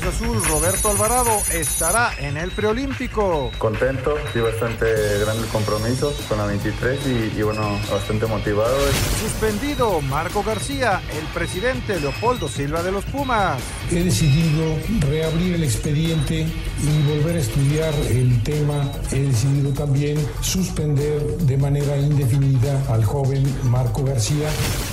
Cruz Azul, Roberto Alvarado, estará en el preolímpico. Contento, sí, bastante grande el compromiso con la 23 y, y bueno, bastante motivado. Suspendido Marco García, el presidente Leopoldo Silva de los Pumas. He decidido reabrir el expediente y volver a estudiar el tema. He decidido también suspender de manera indefinida al joven Marco García.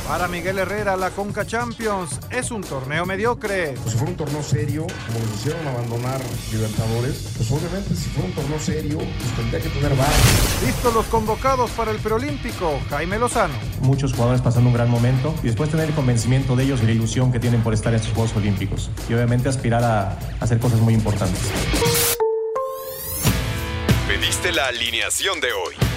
Para Miguel Herrera, la Conca Champions es un torneo mediocre. Pues si fuera un torneo serio, como nos hicieron abandonar Libertadores, pues obviamente si fuera un torneo serio, pues tendría que tener varios. Listos los convocados para el preolímpico, Jaime Lozano. Muchos jugadores pasando un gran momento y después tener el convencimiento de ellos y la ilusión que tienen por estar en estos Juegos Olímpicos. Y obviamente aspirar a, a hacer cosas muy importantes. Pediste la alineación de hoy.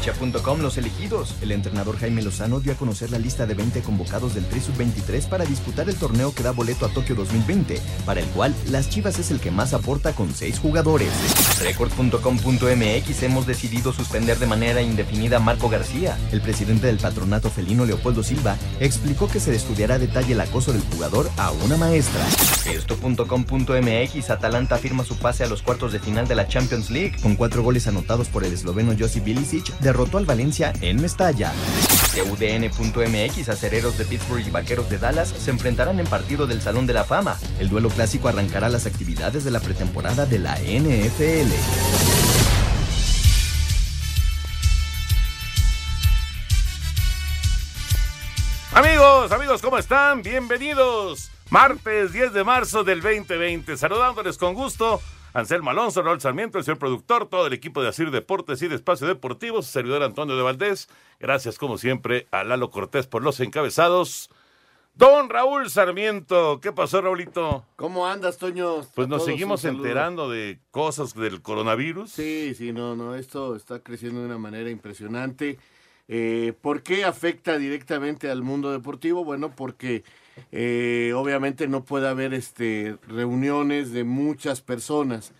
Cancha.com Los elegidos. El entrenador Jaime Lozano dio a conocer la lista de 20 convocados del Tri Sub-23 para disputar el torneo que da boleto a Tokio 2020, para el cual las Chivas es el que más aporta con 6 jugadores. Record.com.mx Hemos decidido suspender de manera indefinida a Marco García. El presidente del patronato felino Leopoldo Silva explicó que se estudiará a detalle el acoso del jugador a una maestra. Esto.com.mx Atalanta firma su pase a los cuartos de final de la Champions League. Con cuatro goles anotados por el esloveno Josip Bilicic, derrotó al Valencia en Mestalla. UDN.mx Acereros de Pittsburgh y Vaqueros de Dallas se enfrentarán en partido del Salón de la Fama. El duelo clásico arrancará las actividades de la pretemporada de la NFL. Amigos, amigos, ¿cómo están? Bienvenidos. Martes 10 de marzo del 2020. Saludándoles con gusto. Anselmo Alonso, Raúl Sarmiento, el señor productor, todo el equipo de Asir Deportes y de Espacio Deportivo, su servidor Antonio de Valdés. Gracias, como siempre, a Lalo Cortés por los encabezados. Don Raúl Sarmiento, ¿qué pasó, Raulito? ¿Cómo andas, Toño? Pues nos seguimos enterando de cosas del coronavirus. Sí, sí, no, no, esto está creciendo de una manera impresionante. Eh, ¿Por qué afecta directamente al mundo deportivo? Bueno, porque eh, obviamente no puede haber este, reuniones de muchas personas,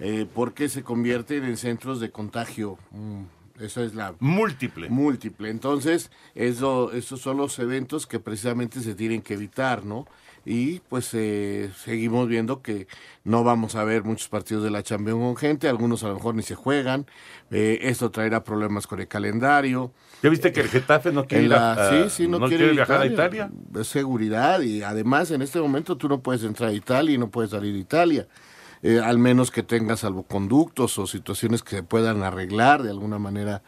eh, porque se convierten en centros de contagio. Mm, Eso es la Múltiple. múltiple. Entonces, eso, esos son los eventos que precisamente se tienen que evitar, ¿no? Y pues eh, seguimos viendo que no vamos a ver muchos partidos de la Champions con gente, algunos a lo mejor ni se juegan. Eh, esto traerá problemas con el calendario. ¿Ya viste que el Getafe no quiere, ir la- a- sí, sí, no, quiere, viajar a Italia? Es seguridad y además en este momento tú no puedes entrar a Italia y no puedes salir de Italia. Eh, al menos que tengas salvoconductos o situaciones que se puedan arreglar de alguna manera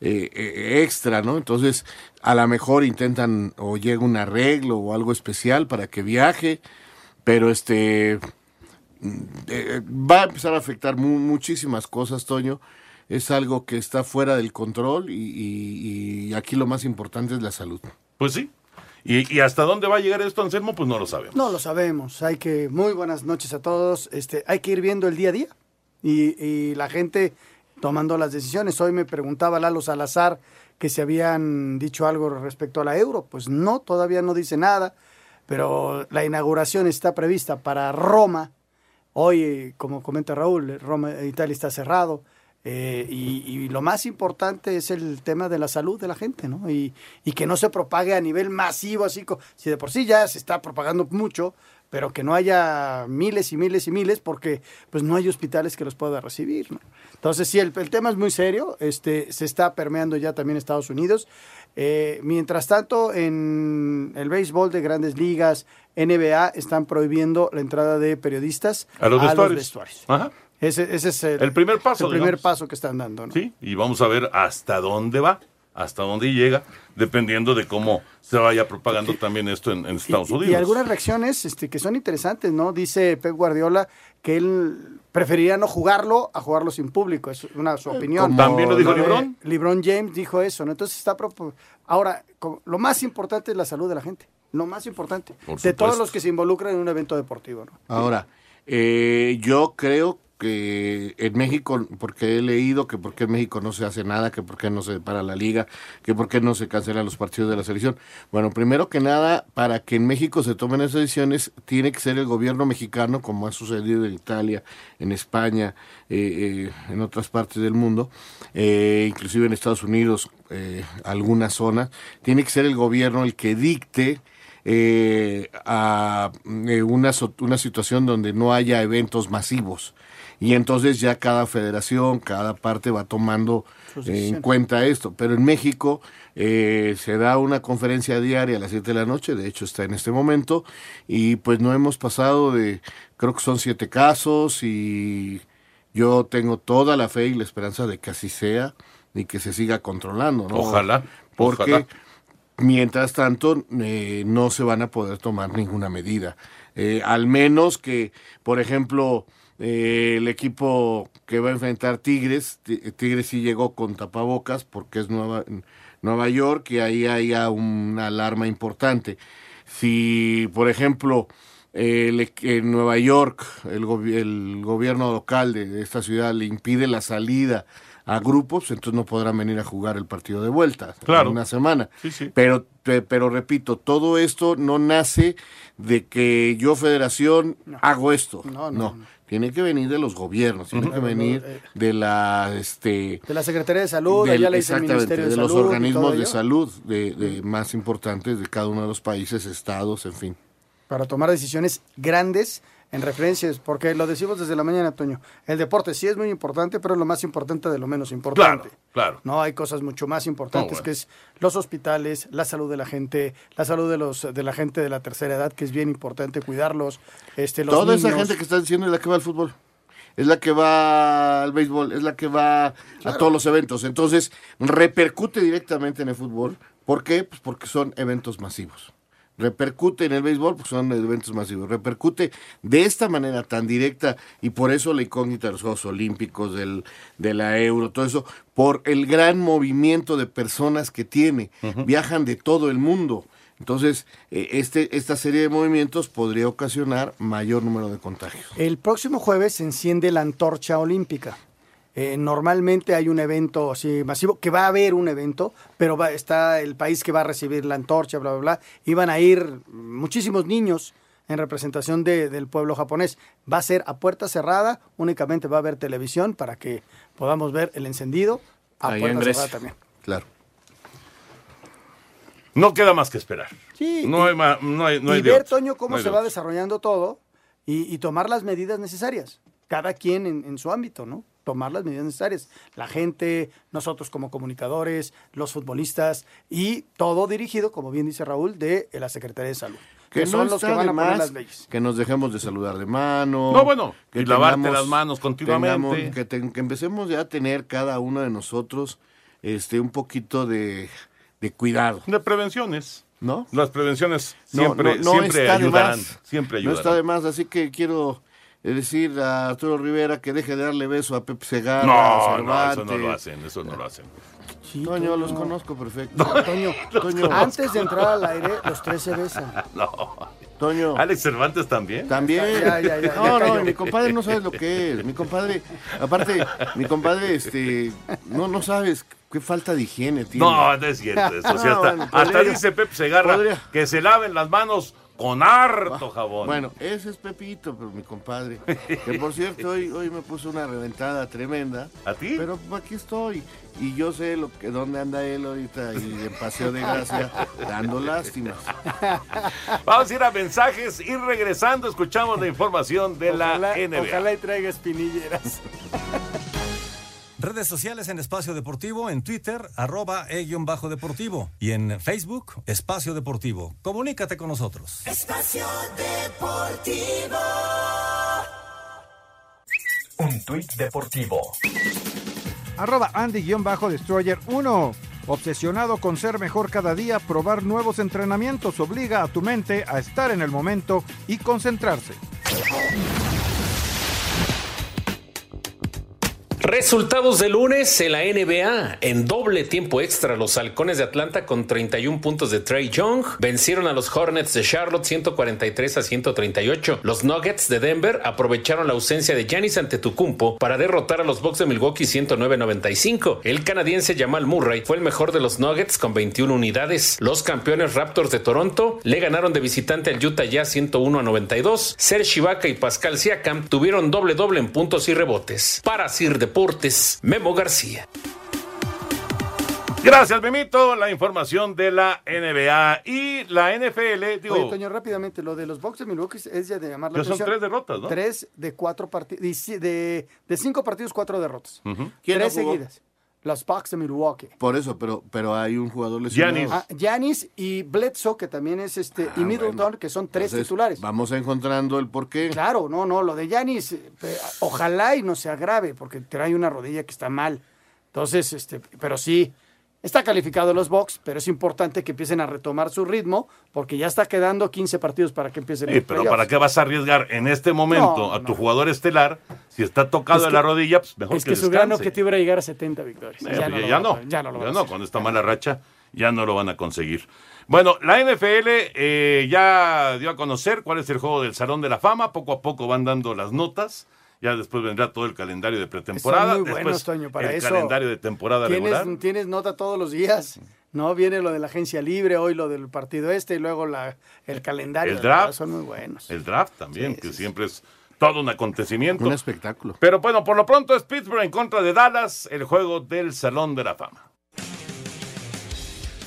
eh, eh, extra, ¿no? Entonces, a lo mejor intentan o llega un arreglo o algo especial para que viaje, pero este mm, eh, va a empezar a afectar mu- muchísimas cosas, Toño. Es algo que está fuera del control y, y- y aquí lo más importante es la salud. Pues sí. ¿Y, y hasta dónde va a llegar esto, Anselmo? Pues no lo sabemos. No lo sabemos. Hay que, muy buenas noches a todos. Este, hay que ir viendo el día a día y, y la gente tomando las decisiones. Hoy me preguntaba Lalo Salazar que se habían dicho algo respecto a la euro. Pues no, todavía no dice nada, pero la inauguración está prevista para Roma. Hoy, como comenta Raúl, Roma, Italia está cerrado. eh, y, y lo más importante es el tema de la salud de la gente, ¿no? Y, y que no se propague a nivel masivo, así como, si de por sí ya se está propagando mucho, pero que no haya miles y miles y miles, porque pues no hay hospitales que los pueda recibir, ¿no? Entonces, sí, el, el tema es muy serio, este, se está permeando ya también Estados Unidos. Eh, mientras tanto, en el béisbol de grandes ligas, NBA, están prohibiendo la entrada de periodistas A los vestuarios. vestuarios. Ajá. Ese, ese es el, El primer paso, el primer paso que están dando, ¿no? Sí, y vamos a ver hasta dónde va. Hasta dónde llega, dependiendo de cómo se vaya propagando también esto en, en Estados y, Unidos. Y algunas reacciones este, que son interesantes, ¿no? Dice Pep Guardiola que él preferiría no jugarlo a jugarlo sin público, es una su opinión. ¿También lo dijo Eh, LeBron? LeBron James dijo eso, ¿no? Entonces está ahora lo más importante es la salud de la gente, lo más importante Por de todos los que se involucran en un evento deportivo, ¿no? Ahora, eh, yo creo que en México, porque he leído que por qué en México no se hace nada, que por qué no se para la liga, que por qué no se cancelan los partidos de la selección. Bueno, primero que nada, para que en México se tomen esas decisiones, tiene que ser el gobierno mexicano, como ha sucedido en Italia, en España, eh, eh, en otras partes del mundo, eh, inclusive en Estados Unidos, algunas zonas, tiene que ser el gobierno el que dicte a una, una situación donde no haya eventos masivos. Y entonces ya cada federación, cada parte va tomando eh, en cuenta esto. Pero en México eh, se da una conferencia diaria a las 7 de la noche, de hecho está en este momento, y pues no hemos pasado de, creo que son siete casos y yo tengo toda la fe y la esperanza de que así sea y que se siga controlando. ¿no? Ojalá, Porque ojalá. mientras tanto eh, no se van a poder tomar ninguna medida. Eh, al menos que, por ejemplo, eh, el equipo que va a enfrentar Tigres, Ti- Tigres sí llegó con tapabocas porque es Nueva, Nueva York y ahí haya una alarma importante. Si, por ejemplo, e- en Nueva York el, gobi- el gobierno local de, de esta ciudad le impide la salida a grupos, entonces no podrán venir a jugar el partido de vuelta Claro. en una semana. Sí, sí. Pero, pe- pero repito, todo esto no nace de que yo federación hago esto. No, No, no, no. Tiene que venir de los gobiernos, tiene que venir Eh, de la, este, De la Secretaría de Salud, del- allá le el exactamente, Ministerio de, de los Salud todo organismos de salud de, de más importantes de cada uno de los países, estados, en fin. para tomar decisiones grandes en referencias, porque lo decimos desde la mañana, Toño. El deporte sí es muy importante, pero es lo más importante de lo menos importante. Claro, claro. No, hay cosas mucho más importantes No, bueno. que es los hospitales, la salud de la gente, la salud de los de la gente de la tercera edad, que es bien importante cuidarlos, este los Toda esa gente que está diciendo es la que va al fútbol. Es la que va al béisbol, es la que va a todos los eventos. Entonces, repercute directamente en el fútbol. ¿Por qué? Pues porque son eventos masivos. Repercute en el béisbol porque son eventos masivos. Repercute de esta manera tan directa y por eso la incógnita de los Juegos Olímpicos, del, de la Euro, todo eso, por el gran movimiento de personas que tiene. Viajan de todo el mundo. Entonces, eh, este, esta serie de movimientos podría ocasionar mayor número de contagios. El próximo jueves se enciende la antorcha olímpica. Eh, normalmente hay un evento así masivo, que va a haber un evento, pero va, está el país que va a recibir la antorcha, bla, bla, bla. Y van a ir muchísimos niños en representación de- del pueblo japonés. Va a ser a puerta cerrada, únicamente va a haber televisión para que podamos ver el encendido a puerta cerrada también. Claro. No queda más que esperar. Sí, No y- hay, no hay, no hay y ver. Toño, cómo No hay se va desarrollando todo y, y tomar las medidas necesarias. Cada quien en, en su ámbito, ¿no? Tomar las medidas necesarias. La gente, nosotros como comunicadores, los futbolistas y todo dirigido, como bien dice Raúl, de la Secretaría de Salud. Que, son los que van a poner más las leyes. Que nos dejemos de saludar de mano. No, bueno, y lavarte las manos continuamente. tengamos- que, te- que empecemos ya a tener cada uno de nosotros este un poquito de, de cuidado, De prevenciones. ¿no? Las prevenciones No, siempre, no, no siempre ayudarán. más. Siempre No está de más, así que quiero eh, decir a Arturo Rivera que deje de darle beso a Pepe Segarra, a No, no, eso no lo hacen, eso no lo hacen. Sí, Toño, los conozco perfecto. Toño, Toño, antes de entrar al aire, los tres se besan. No. Toño. Alex Cervantes también. También. Ya, ya, ya, no, ya no, mi compadre no sabes lo que es. Mi compadre, aparte, mi compadre, este, no, no sabes qué falta de higiene tiene. No, no es cierto eso. sí, No, hasta, bueno, hasta podría- dice Pep Segarra podría. que se laven las manos con harto jabón. Bueno, ese es Pepito, pero mi compadre. Que por cierto, hoy, hoy me puso una reventada tremenda. ¿A ti? Pero aquí estoy. Y yo sé lo que dónde anda él ahorita y en Paseo de Gracia dando lástimas. Vamos a ir a mensajes y regresando escuchamos la información de Ojalá, la NBA. ojalá y traiga espinilleras. Redes sociales en Espacio Deportivo, en Twitter, arroba e-bajo deportivo. Y en Facebook, Espacio Deportivo. Comunícate con nosotros. Espacio Deportivo. Un tuit deportivo. Arroba Andy-Destroyer 1. Obsesionado con ser mejor cada día, probar nuevos entrenamientos obliga a tu mente a estar en el momento y concentrarse. Resultados de lunes en la NBA. En doble tiempo extra, los halcones de Atlanta con 31 puntos de Trey Young vencieron a los Hornets de Charlotte 143 a 138. Los Nuggets de Denver aprovecharon la ausencia de Giannis Antetokounmpo para derrotar a los Bucks de Milwaukee 109-95. El canadiense Jamal Murray fue el mejor de los Nuggets con 21 unidades. Los campeones Raptors de Toronto le ganaron de visitante al Utah Jazz 101 a 92. Serge Ibaka y Pascal Siakam tuvieron doble doble en puntos y rebotes. Para Sir Deportes, Memo García. Gracias, Memito. La información de la NBA y la NFL. Digo, Oye, Toño, rápidamente, lo de los Bucks de Milwaukee es ya de llamar la Ya son atención. tres derrotas, ¿no? Tres de cuatro partidos, de, de cinco partidos, cuatro derrotas. Ujú. ¿Quién Tres no jugó? seguidas. Los Bucks de Milwaukee. Por eso, pero, pero hay un jugador lesionado. Ah, Giannis y Bledsoe, que también es este, y Middleton, que son tres Entonces, titulares. Vamos encontrando el porqué. Claro, no, no, lo de Yanis, ojalá y no se agrave, porque trae una rodilla que está mal. Entonces, este, pero sí, está calificado los Bucks, pero es importante que empiecen a retomar su ritmo, porque ya está quedando 15 partidos para que empiecen Sí, los pero playoffs. ¿para qué vas a arriesgar en este momento No, a tu jugador estelar? Si está tocado Es de la rodilla, pues mejor Es que, que su gran descanse. objetivo era llegar a 70 victorias. Eh, ya, pues no, ya no, ya no lo ya no, con esta mala racha ya no lo van a conseguir. Bueno, la NFL eh, ya dio a conocer cuál es el juego del Salón de la Fama. Poco a poco van dando las notas. Ya después vendrá todo el calendario de pretemporada. Son muy después buenos, Toño, para el eso. calendario de temporada regular. ¿Tienes, tienes nota todos los días. No viene lo de la agencia libre, hoy lo del partido este y luego la, el calendario. El draft. Son muy buenos. El draft también, que siempre es todo un acontecimiento. Un espectáculo. Pero bueno, por lo pronto es Pittsburgh en contra de Dallas, el juego del Salón de la Fama.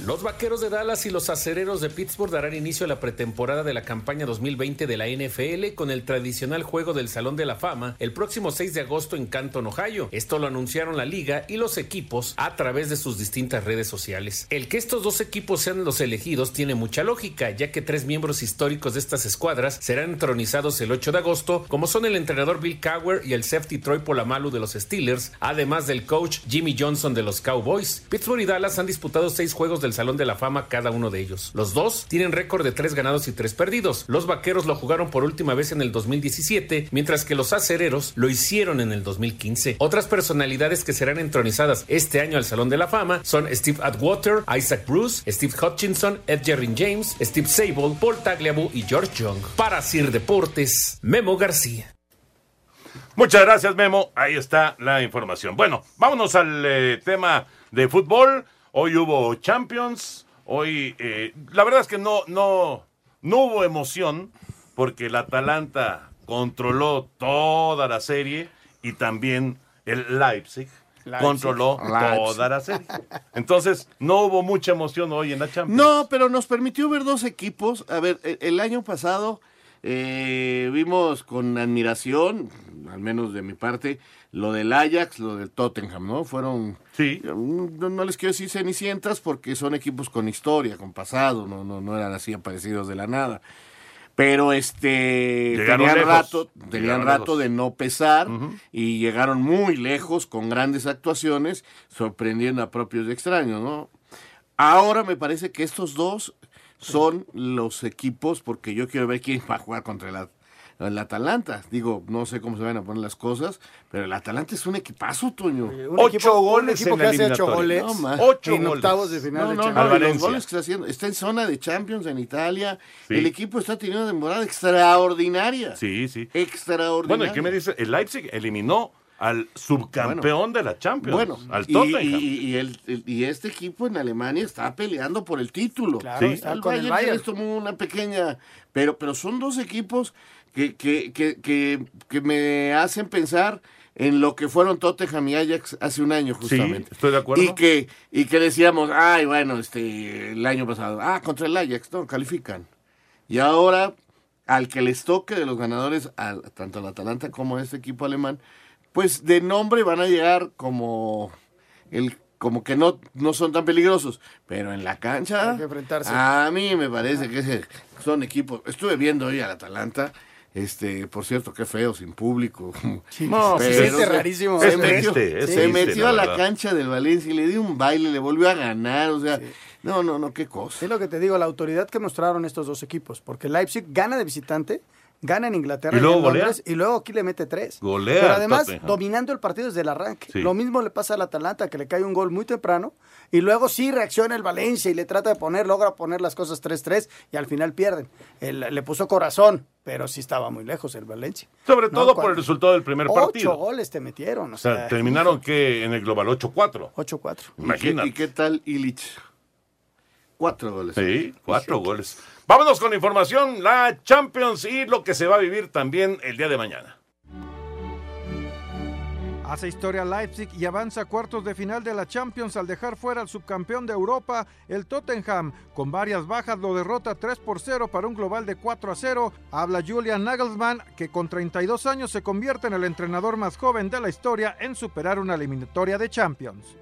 Los Vaqueros de Dallas y los Acereros de Pittsburgh darán inicio a la pretemporada de la campaña 2020 de la NFL con el tradicional juego del Salón de la Fama el próximo 6 de agosto en Canton, Ohio. Esto lo anunciaron la liga y los equipos a través de sus distintas redes sociales. El que estos dos equipos sean los elegidos tiene mucha lógica, ya que tres miembros históricos de estas escuadras serán entronizados el 8 de agosto, como son el entrenador Bill Cowher y el safety Troy Polamalu de los Steelers, además del coach Jimmy Johnson de los Cowboys. Pittsburgh y Dallas han disputado seis juegos del Salón de la Fama cada uno de ellos. Los dos tienen récord de tres ganados y tres perdidos. Los Vaqueros lo jugaron por última vez en el 2017, mientras que los Acereros lo hicieron en el 2015. Otras personalidades que serán entronizadas este año al Salón de la Fama son Steve Atwater, Isaac Bruce, Steve Hutchinson, Ed Jerrin James, Steve Sable, Paul Tagliabue y George Young. Para Sir Deportes, Memo García. Muchas gracias, Memo. Ahí está la información. Bueno, vámonos al eh, tema de fútbol. Hoy hubo Champions. Hoy, eh, la verdad es que no, no, no hubo emoción porque el Atalanta controló toda la serie y también el Leipzig, Leipzig. controló Leipzig. toda la serie. Entonces, no hubo mucha emoción hoy en la Champions. No, pero nos permitió ver dos equipos. A ver, el año pasado eh, vimos con admiración, al menos de mi parte, lo del Ajax, lo del Tottenham, ¿no? Fueron, sí. no, no les quiero decir cenicientas porque son equipos con historia, con pasado, no, no, no eran así aparecidos de la nada. Pero este Llegaron tenían lejos. rato, tenían rato lejos. de no pesar y llegaron muy lejos con grandes actuaciones, sorprendiendo a propios extraños, ¿no? Ahora me parece que estos dos son los equipos, porque yo quiero ver quién va a jugar contra el, At- el Atalanta. Digo, no sé cómo se van a poner las cosas, pero el Atalanta es un equipazo, Toño. Un equipo- un equipo que hace ocho goles No, en octavos de final No, de no, Champions. no, y los goles que está haciendo. Está en zona de Champions en Italia. Sí. El equipo está teniendo una temporada extraordinaria. Sí, sí. Extraordinaria. Bueno, ¿y qué me dice? El Leipzig eliminó al subcampeón de la Champions, Bueno, al Tottenham. y- y el- el- y este equipo en Alemania está peleando por el título. Claro, Sí. está el con el Bayern les tomó una pequeña, pero, pero son dos equipos que, que, que, que, que me hacen pensar en lo que fueron Tottenham y Ajax hace un año justamente. estoy de acuerdo. Y que, y que decíamos, ay, bueno, este, el año pasado, ah, contra el Ajax, no, califican. Y ahora, al que les toque de los ganadores, al, tanto al Atalanta como a este equipo alemán, pues de nombre van a llegar como el como que no, no son tan peligrosos, pero en la cancha Hay que enfrentarse. a mí me parece que ese- son equipos. Estuve viendo hoy al Atalanta Este, por cierto, qué feo, sin público. No, se siente se- rarísimo. Se Es metió, triste, es se triste, metió a la cancha del Valencia y le dio un baile, le volvió a ganar. O sea, no, no, no, qué cosa. Es lo que te digo, la autoridad que mostraron estos dos equipos, porque Leipzig gana de visitante, gana en Inglaterra ¿Y luego en golea? Londres, y luego aquí le mete tres. Golea Pero además, Tottenham. dominando el partido desde el arranque. Sí. Lo mismo le pasa al Atalanta, que le cae un gol muy temprano, y luego sí reacciona el Valencia y le trata de poner, logra poner las cosas 3-3, y al final pierden. El- le puso corazón, pero sí estaba muy lejos el Valencia. Sobre No, todo por el resultado del primer Ocho partido. goles te metieron, o O sea, terminaron que en el global 8-4. 8-4. ¿Y qué, Imagínate. y qué tal Illich? Cuatro goles. Sí, cuatro goles. Vámonos con la información, la Champions y lo que se va a vivir también el día de mañana. Hace historia Leipzig y avanza a cuartos de final de la Champions al dejar fuera al subcampeón de Europa, el Tottenham. Con varias bajas lo derrota 3 por 0 para un global de 4 a 0. Habla Julian Nagelsmann, que con 32 años se convierte en el entrenador más joven de la historia en superar una eliminatoria de Champions.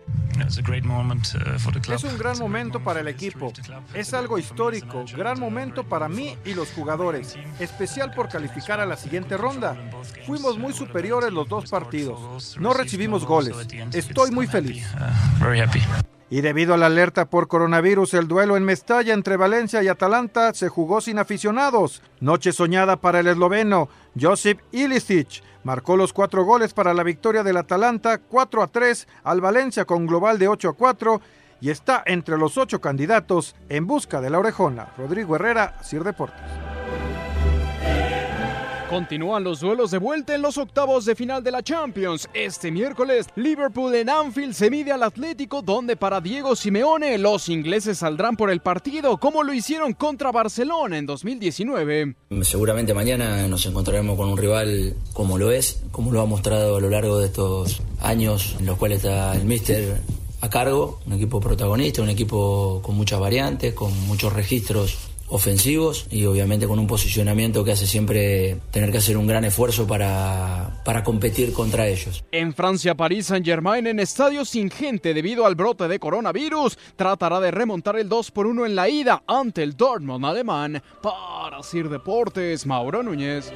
Es un gran momento para el equipo. Es algo histórico, gran momento para mí y los jugadores, especial por calificar a la siguiente ronda. Fuimos muy superiores los dos partidos. No recibimos goles. Estoy muy feliz. Y debido a la alerta por coronavirus, el duelo en Mestalla entre Valencia y Atalanta se jugó sin aficionados. Noche soñada para el esloveno Josip Ilicic. Marcó los cuatro goles para la victoria del Atalanta, 4 a 3 al Valencia con global de 8 a 4 y está entre los ocho candidatos en busca de la orejona. Rodrigo Herrera, Sir Deportes. Continúan los duelos de vuelta en los octavos de final de la Champions. Este miércoles, Liverpool en Anfield se mide al Atlético, donde para Diego Simeone los ingleses saldrán por el partido, como lo hicieron contra Barcelona en 2019. Seguramente mañana nos encontraremos con un rival como lo es, como lo ha mostrado a lo largo de estos años en los cuales está el míster a cargo, un equipo protagonista, un equipo con muchas variantes, con muchos registros ofensivos y obviamente con un posicionamiento que hace siempre tener que hacer un gran esfuerzo para, para competir contra ellos. En Francia, París Saint-Germain en estadio sin gente debido al brote de coronavirus tratará de remontar el 2 por 1 en la ida ante el Dortmund alemán. Para Sir Deportes, Mauro Núñez.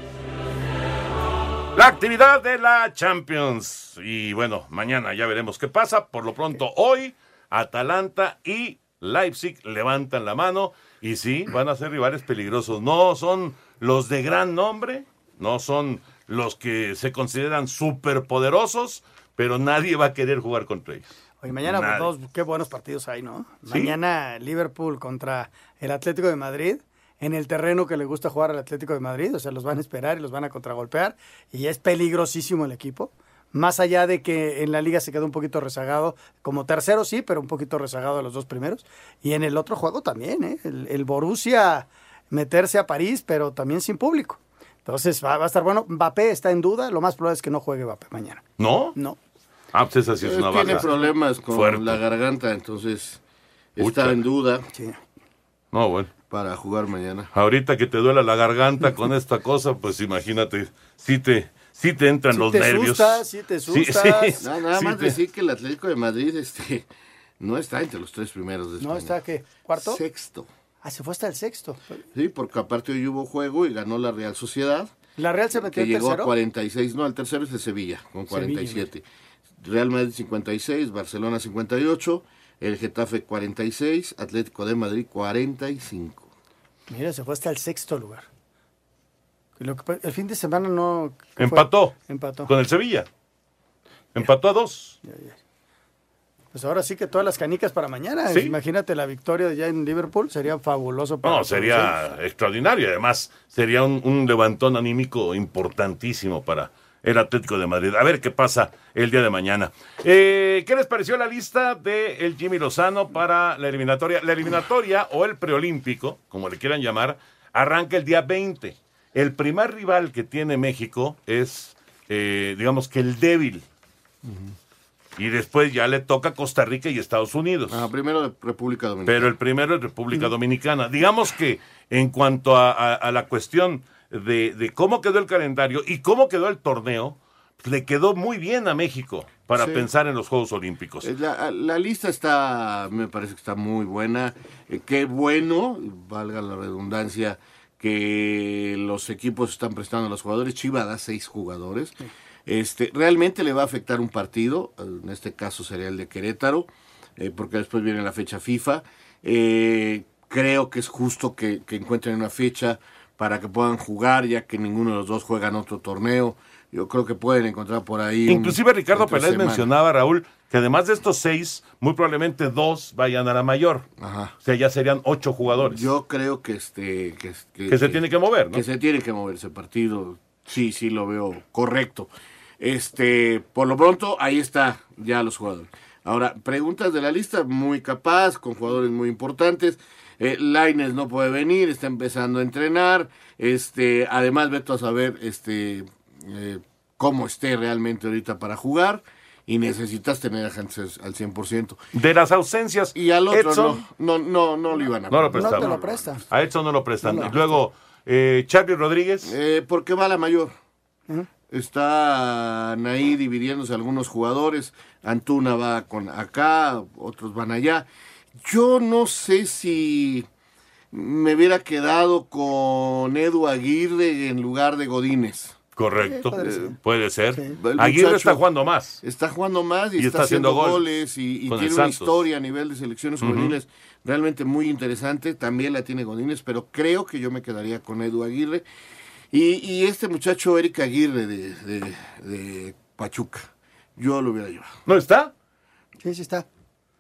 La actividad de la Champions. Y bueno, mañana ya veremos qué pasa. Por lo pronto, hoy, Atalanta y Leipzig levantan la mano. Y sí, van a ser rivales peligrosos. No son los de gran nombre, no son los que se consideran superpoderosos, pero nadie va a querer jugar contra ellos. Oye, mañana Nadie. dos, qué buenos partidos hay, ¿no? Sí. Mañana Liverpool contra el Atlético de Madrid, en el terreno que le gusta jugar al Atlético de Madrid, o sea, los van a esperar y los van a contragolpear, y es peligrosísimo el equipo. Más allá de que en la liga se quedó un poquito rezagado, como tercero sí, pero un poquito rezagado a los dos primeros. Y en el otro juego también, ¿eh? El, el Borussia meterse a París, pero también sin público. Entonces va, va a estar bueno. Mbappé está en duda, lo más probable es que no juegue Mbappé mañana. ¿No? No. Ah, pues esa sí es Eh, una tiene baja. problemas con fuerte. la garganta, entonces está en duda No, bueno. para jugar mañana. Ahorita que te duela la garganta con esta cosa, pues imagínate, sí te, sí te entran Sí los te nervios. asustas, sí te Sí, asustas. sí, No, nada sí más te- decir que el Atlético de Madrid este, no está entre los tres primeros de ¿No España. está qué? ¿Cuarto? Sexto. Ah, se fue hasta el sexto. Sí, porque aparte hoy hubo juego y ganó la Real Sociedad. ¿La Real se metió que llegó tercero? a 46, no, el tercero es de Sevilla, con Sevilla, 47. Real Madrid 56, Barcelona 58, el Getafe 46, Atlético de Madrid 45. Mira, se fue hasta el sexto lugar. Lo que pa- el fin de semana no... Empató. Con el Sevilla. Empató a dos. Pues ahora sí que todas las canicas para mañana. Sí. Imagínate la victoria ya en Liverpool, sería fabuloso para No, sería extraordinario. Además, sería un, un levantón anímico importantísimo para el Atlético de Madrid. A ver qué pasa el día de mañana. Eh, ¿Qué les pareció la lista de el Jimmy Lozano para la eliminatoria? La eliminatoria o el preolímpico, como le quieran llamar, arranca el día 20. El primer rival que tiene México es, eh, digamos que el débil. Y después ya le toca Costa Rica y Estados Unidos. Ah, primero República Dominicana. Pero el primero es República Dominicana. Digamos que en cuanto a, a- a la cuestión de, de cómo quedó el calendario y cómo quedó el torneo, pues, le quedó muy bien a México para Sí. pensar en los Juegos Olímpicos. Eh, La, la lista está, me parece que está muy buena. Eh, qué bueno, valga la redundancia, que los equipos están prestando a los jugadores. Chivas da seis jugadores. Este, realmente le va a afectar un partido, en este caso sería el de Querétaro, eh, porque después viene la fecha FIFA. Eh, creo que es justo que, que encuentren una fecha para que puedan jugar, ya que ninguno de los dos juega en otro torneo. Yo creo que pueden encontrar por ahí. un- Inclusive Ricardo semana. mencionaba, Raúl, que además de estos seis, muy probablemente dos vayan a la mayor. O sea, ya serían ocho jugadores. Yo creo que este que, Que se tiene que mover, ¿no? Que se tiene que mover ese partido. Sí, sí lo veo correcto. Este, por lo pronto ahí está ya los jugadores. Ahora, preguntas de la lista muy capaz con jugadores muy importantes. Eh, Laines no puede venir, está empezando a entrenar. Este, además veto a saber este eh, cómo esté realmente ahorita para jugar y necesitas tener a gente al 100%. De las ausencias. Y al otro Edson, no, no, no, no lo iban a No lo prestar. prestaban. A Edson no lo prestan. Y luego, eh, Charlie Rodríguez. Eh, porque va la mayor. Están ahí dividiéndose algunos jugadores. Antuna va con acá, otros van allá. Yo no sé si me hubiera quedado con Edu Aguirre en lugar de Godínez. Correcto. puede ser. Eh, Puede ser. El Aguirre está jugando más. Está jugando más y, Y está, está haciendo haciendo goles goles y, tiene una historia a nivel de selecciones Ujú. juveniles realmente muy interesante. También la tiene Godínez, pero creo que yo me quedaría con Edu Aguirre. Y, y este muchacho Eric Aguirre de, de- de Pachuca, yo lo hubiera llevado. ¿No está? Sí, sí está.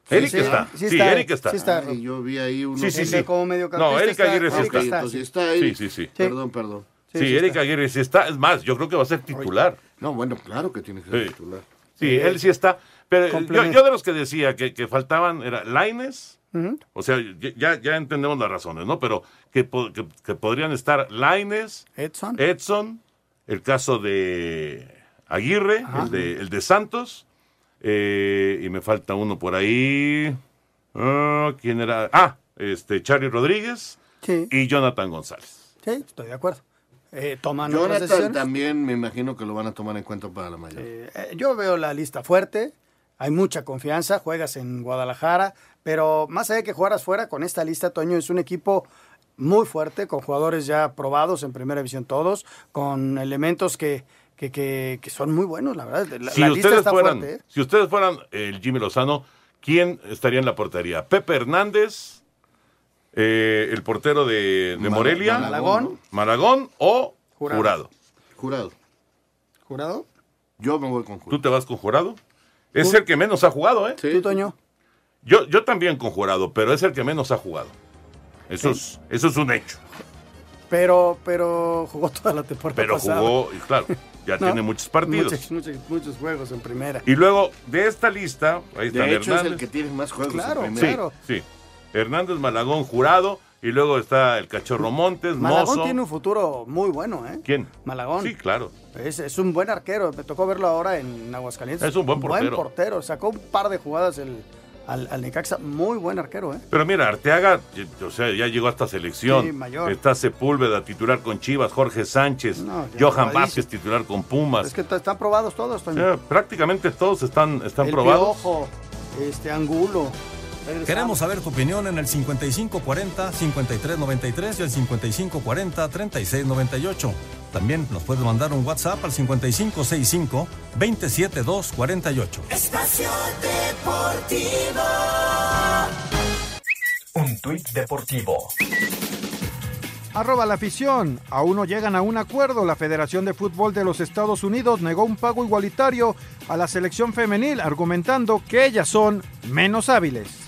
Eric Sí, está. sí Sí, está, Eric está. sí está. Ay, yo vi ahí uno Sí, sí, sí. como mediocampista No, Eric está- Aguirre sí está. Entonces sí. sí, sí. Perdón, perdón. Sí, Eric Aguirre sí está. Es más, yo creo que va a ser titular. No, bueno, claro que tiene que ser Sí. titular. Sí, él sí está. Pero yo, de los que decía que, que faltaban era Laines. O sea, ya, ya entendemos las razones, ¿no? Pero que, que- que podrían estar Laines, Edson. Edson, el caso de Aguirre, el de, el de Santos, eh, y me falta uno por ahí. Ah, ¿Quién era? Ah, este, Charlie Rodríguez Sí. y Jonathan González. Sí, estoy de acuerdo. Eh, toman otras Jonathan decisiones. también me imagino que lo van a tomar en cuenta para la mayor. Eh, yo veo la lista fuerte, hay mucha confianza, juegas en Guadalajara, pero más allá de que jugaras fuera, con esta lista, Toño, es un equipo muy fuerte, con jugadores ya probados en primera división todos, con elementos que, que, que- que son muy buenos, la verdad. La, si, la lista ustedes está fueran, fuerte. ¿eh? si ustedes fueran el Jimmy Lozano, ¿quién estaría en la portería? ¿Pepe Hernández? Eh, ¿El portero de, de Morelia? Malagón. ¿Malagón o Jurado. Jurado? Jurado. ¿Jurado? Yo me voy con Jurado. ¿Tú te vas con Jurado? Es el que menos ha jugado, ¿eh? ¿Tú, Toño? Yo, yo también con Jurado, pero es el que menos ha jugado. Eso, es, eso es un hecho. Pero, pero jugó toda la temporada Pero pasada. jugó, y claro, ya ¿No? tiene muchos partidos. Muchos, muchos, muchos juegos en primera. Y luego, de esta lista, ahí está De hecho, es el que tiene más juegos Claro, en Sí, primera. claro. sí. Hernández, Malagón, Jurado, y luego está el Cachorro Montes, Malagón Mozo. tiene un futuro muy bueno, ¿eh? ¿Quién? Malagón. Sí, claro. Es, es un buen arquero. Me tocó verlo ahora en Aguascalientes. Es un buen portero. Buen portero. Sacó un par de jugadas el, al, al Necaxa. Muy buen arquero, ¿eh? Pero mira, Arteaga, o sea, ya llegó a esta selección. Sí, mayor. Está Sepúlveda, titular con Chivas, Jorge Sánchez, No, Johan. Vázquez, titular con Pumas. Es que están probados todos, prácticamente todos están, están el probados. Piojo, este Angulo. Queremos saber tu opinión en el 5540-5393 y el 5540-3698. También nos puedes mandar un WhatsApp al 5565-27248. Espacio Deportivo. Un tuit deportivo. Arroba la afición. Aún no llegan a un acuerdo. La Federación de Fútbol de los Estados Unidos negó un pago igualitario a la selección femenil, argumentando que ellas son menos hábiles.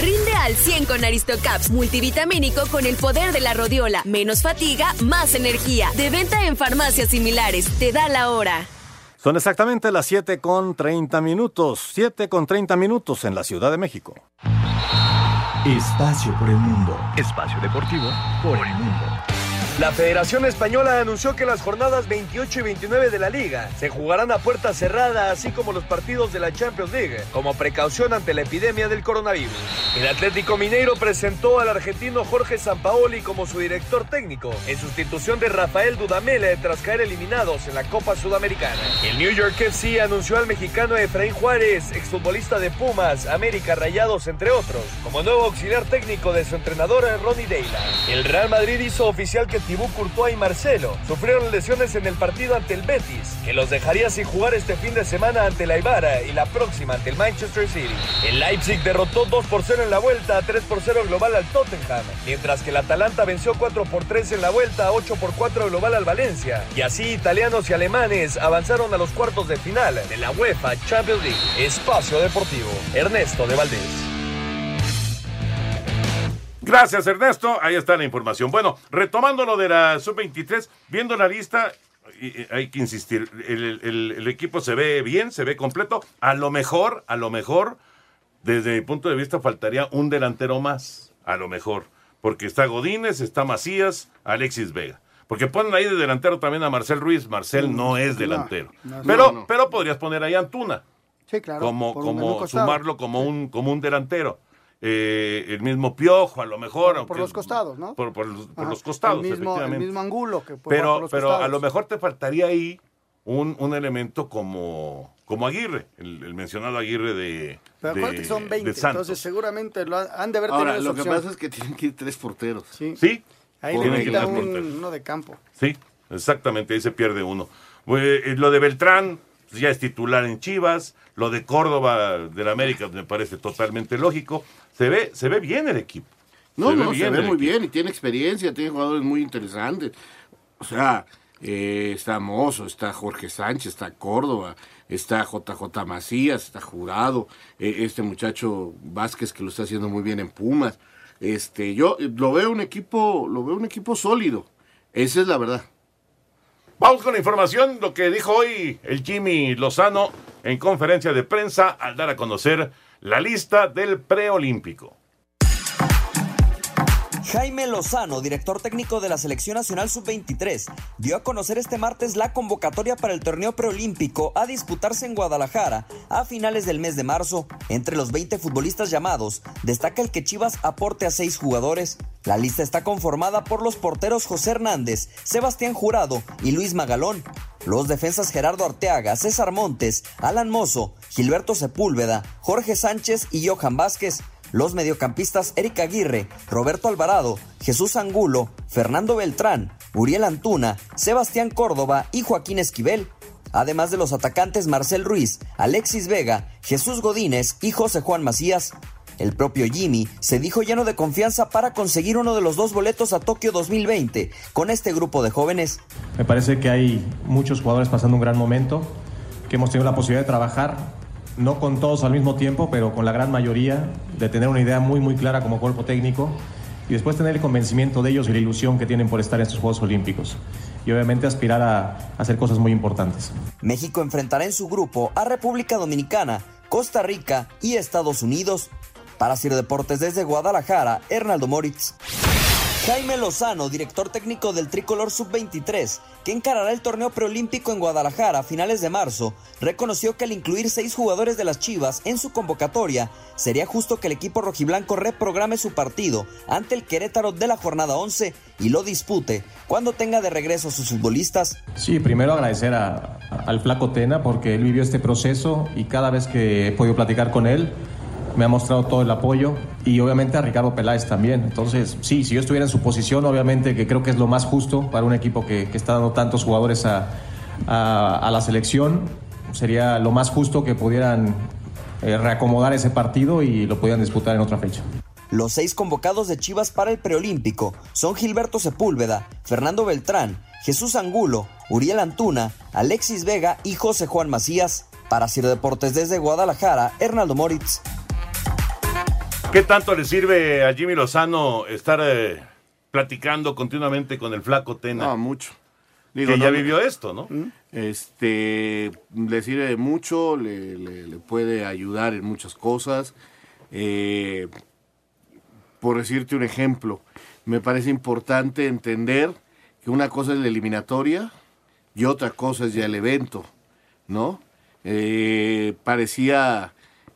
Rinde al 100 con Aristocaps multivitamínico con el poder de la rodiola. Menos fatiga, más energía. De venta en farmacias similares. Te da la hora. Son exactamente las 7 con 30 minutos. 7 con 30 minutos en la Ciudad de México. Espacio por el mundo. Espacio deportivo por el mundo. La Federación Española anunció que las jornadas 28 y 29 de la liga se jugarán a puerta cerrada, así como los partidos de la Champions League, como precaución ante la epidemia del coronavirus. El Atlético Mineiro presentó al argentino Jorge Sampaoli como su director técnico, en sustitución de Rafael Dudamel tras caer eliminados en la Copa Sudamericana. El New York FC anunció al mexicano Efraín Juárez, exfutbolista de Pumas, América Rayados, entre otros, como nuevo auxiliar técnico de su entrenador Ronnie Deila. El Real Madrid hizo oficial que Thibaut Courtois y Marcelo sufrieron lesiones en el partido ante el Betis, que los dejaría sin jugar este fin de semana ante la Ibara y la próxima ante el Manchester City. El Leipzig derrotó 2 por 0 en la vuelta, 3 por 0 global al Tottenham, mientras que el Atalanta venció 4 por 3 en la vuelta, 8 por 4 global al Valencia. Y así italianos y alemanes avanzaron a los cuartos de final de la UEFA Champions League. Espacio Deportivo, Ernesto de Valdés. Gracias, Ernesto. Ahí está la información. Bueno, retomando lo de la sub-23, viendo la lista, hay que insistir, el, el, equipo se ve bien, se ve completo. A lo mejor, a lo mejor, desde mi punto de vista, faltaría un delantero más. A lo mejor. Porque está Godínez, está Macías, Alexis Vega. Porque ponen ahí de delantero también a Marcel Ruiz. Marcel no es delantero. pero, pero podrías poner ahí a Antuna. Sí, claro. Como, como sumarlo como un, como un delantero. Eh, el mismo piojo, a lo mejor. Por, los costados, ¿no? Por, los costados, el mismo, efectivamente. El mismo angulo que Pero, pero a lo mejor te faltaría ahí un, un elemento como, como Aguirre, el, mencionado Aguirre de. Pero acuérdate que son 20, entonces seguramente lo han de haber Ahora, tenido lo que pasa es que tienen que ir tres porteros. Sí. ¿Sí? Ahí le quita un, uno de campo. Sí, exactamente, ahí se pierde uno. Eh, lo de Beltrán, ya es titular en Chivas. Lo de Córdoba del América me parece totalmente lógico. Se ve, se ve bien el equipo. No, no, se ve muy bien y tiene experiencia, tiene jugadores muy interesantes. O sea, eh, está Mozo, está Jorge Sánchez, está Córdoba, está JJ Macías, está Jurado, eh, este muchacho Vázquez que lo está haciendo muy bien en Pumas. Este, yo lo veo un equipo, lo veo un equipo sólido. Esa es la verdad. Vamos con la información, lo que dijo hoy el Jimmy Lozano en conferencia de prensa al dar a conocer la lista del preolímpico. Jaime Lozano, director técnico de la Selección Nacional Sub-23, dio a conocer este martes la convocatoria para el torneo preolímpico a disputarse en Guadalajara a finales del mes de marzo. Entre los 20 futbolistas llamados, destaca el que Chivas aporte a seis jugadores. La lista está conformada por los porteros José Hernández, Sebastián Jurado y Luis Magalón. Los defensas Gerardo Arteaga, César Montes, Alan Mozo, Gilberto Sepúlveda, Jorge Sánchez y Johan Vázquez. Los mediocampistas Erika Aguirre, Roberto Alvarado, Jesús Angulo, Fernando Beltrán, Uriel Antuna, Sebastián Córdoba y Joaquín Esquivel. Además de los atacantes Marcel Ruiz, Alexis Vega, Jesús Godínez y José Juan Macías. El propio Jimmy se dijo lleno de confianza para conseguir uno de los dos boletos a Tokio 2020 con este grupo de jóvenes. Me parece que hay muchos jugadores pasando un gran momento, que hemos tenido la posibilidad de trabajar no con todos al mismo tiempo, pero con la gran mayoría, de tener una idea muy, muy clara como cuerpo técnico y después tener el convencimiento de ellos y la ilusión que tienen por estar en estos Juegos Olímpicos. Y obviamente aspirar a, hacer cosas muy importantes. México enfrentará en su grupo a República Dominicana, Costa Rica y Estados Unidos. Para Ciro Deportes desde Guadalajara, Hernaldo Moritz. Jaime Lozano, director técnico del Tricolor Sub-23, que encarará el torneo preolímpico en Guadalajara a finales de marzo, reconoció que al incluir seis jugadores de las Chivas en su convocatoria, sería justo que el equipo rojiblanco reprograme su partido ante el Querétaro de la jornada 11 y lo dispute cuando tenga de regreso a sus futbolistas. Sí, primero agradecer al Flaco Tena porque él vivió este proceso y cada vez que he podido platicar con él, me ha mostrado todo el apoyo y obviamente a Ricardo Peláez también. Entonces, sí, si yo estuviera en su posición, obviamente que creo que es lo más justo para un equipo que, está dando tantos jugadores a, la selección, sería lo más justo que pudieran eh, reacomodar ese partido y lo pudieran disputar en otra fecha. Los seis convocados de Chivas para el preolímpico son Gilberto Sepúlveda, Fernando Beltrán, Jesús Angulo, Uriel Antuna, Alexis Vega y José Juan Macías. Para Ciro Deportes desde Guadalajara, Hernaldo Moritz. ¿Qué tanto le sirve a Jimmy Lozano estar eh, platicando continuamente con el flaco Tena? No, mucho. que ya vivió esto, ¿no? Este, le sirve mucho, le, puede ayudar en muchas cosas. Eh, por decirte un ejemplo, me parece importante entender que una cosa es la eliminatoria y otra cosa es ya el evento, ¿no? Eh, parecía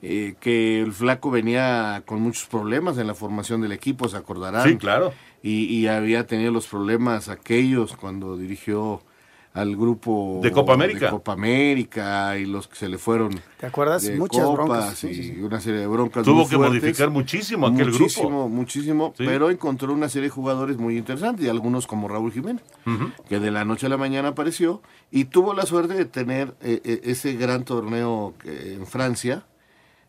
eh, que el flaco venía con muchos problemas en la formación del equipo, se acordarán. Sí, claro. Y, y había tenido los problemas aquellos cuando dirigió al grupo De Copa América. de Copa América y los que se le fueron ¿Te acuerdas? de Muchas copas broncas. Y sí, sí. una serie de broncas Tuvo muy que fuertes. modificar muchísimo aquel muchísimo, grupo. Muchísimo, Sí. pero encontró una serie de jugadores muy interesantes y algunos como Raúl Jiménez, que de la noche a la mañana apareció y tuvo la suerte de tener eh, eh, ese gran torneo que- en Francia.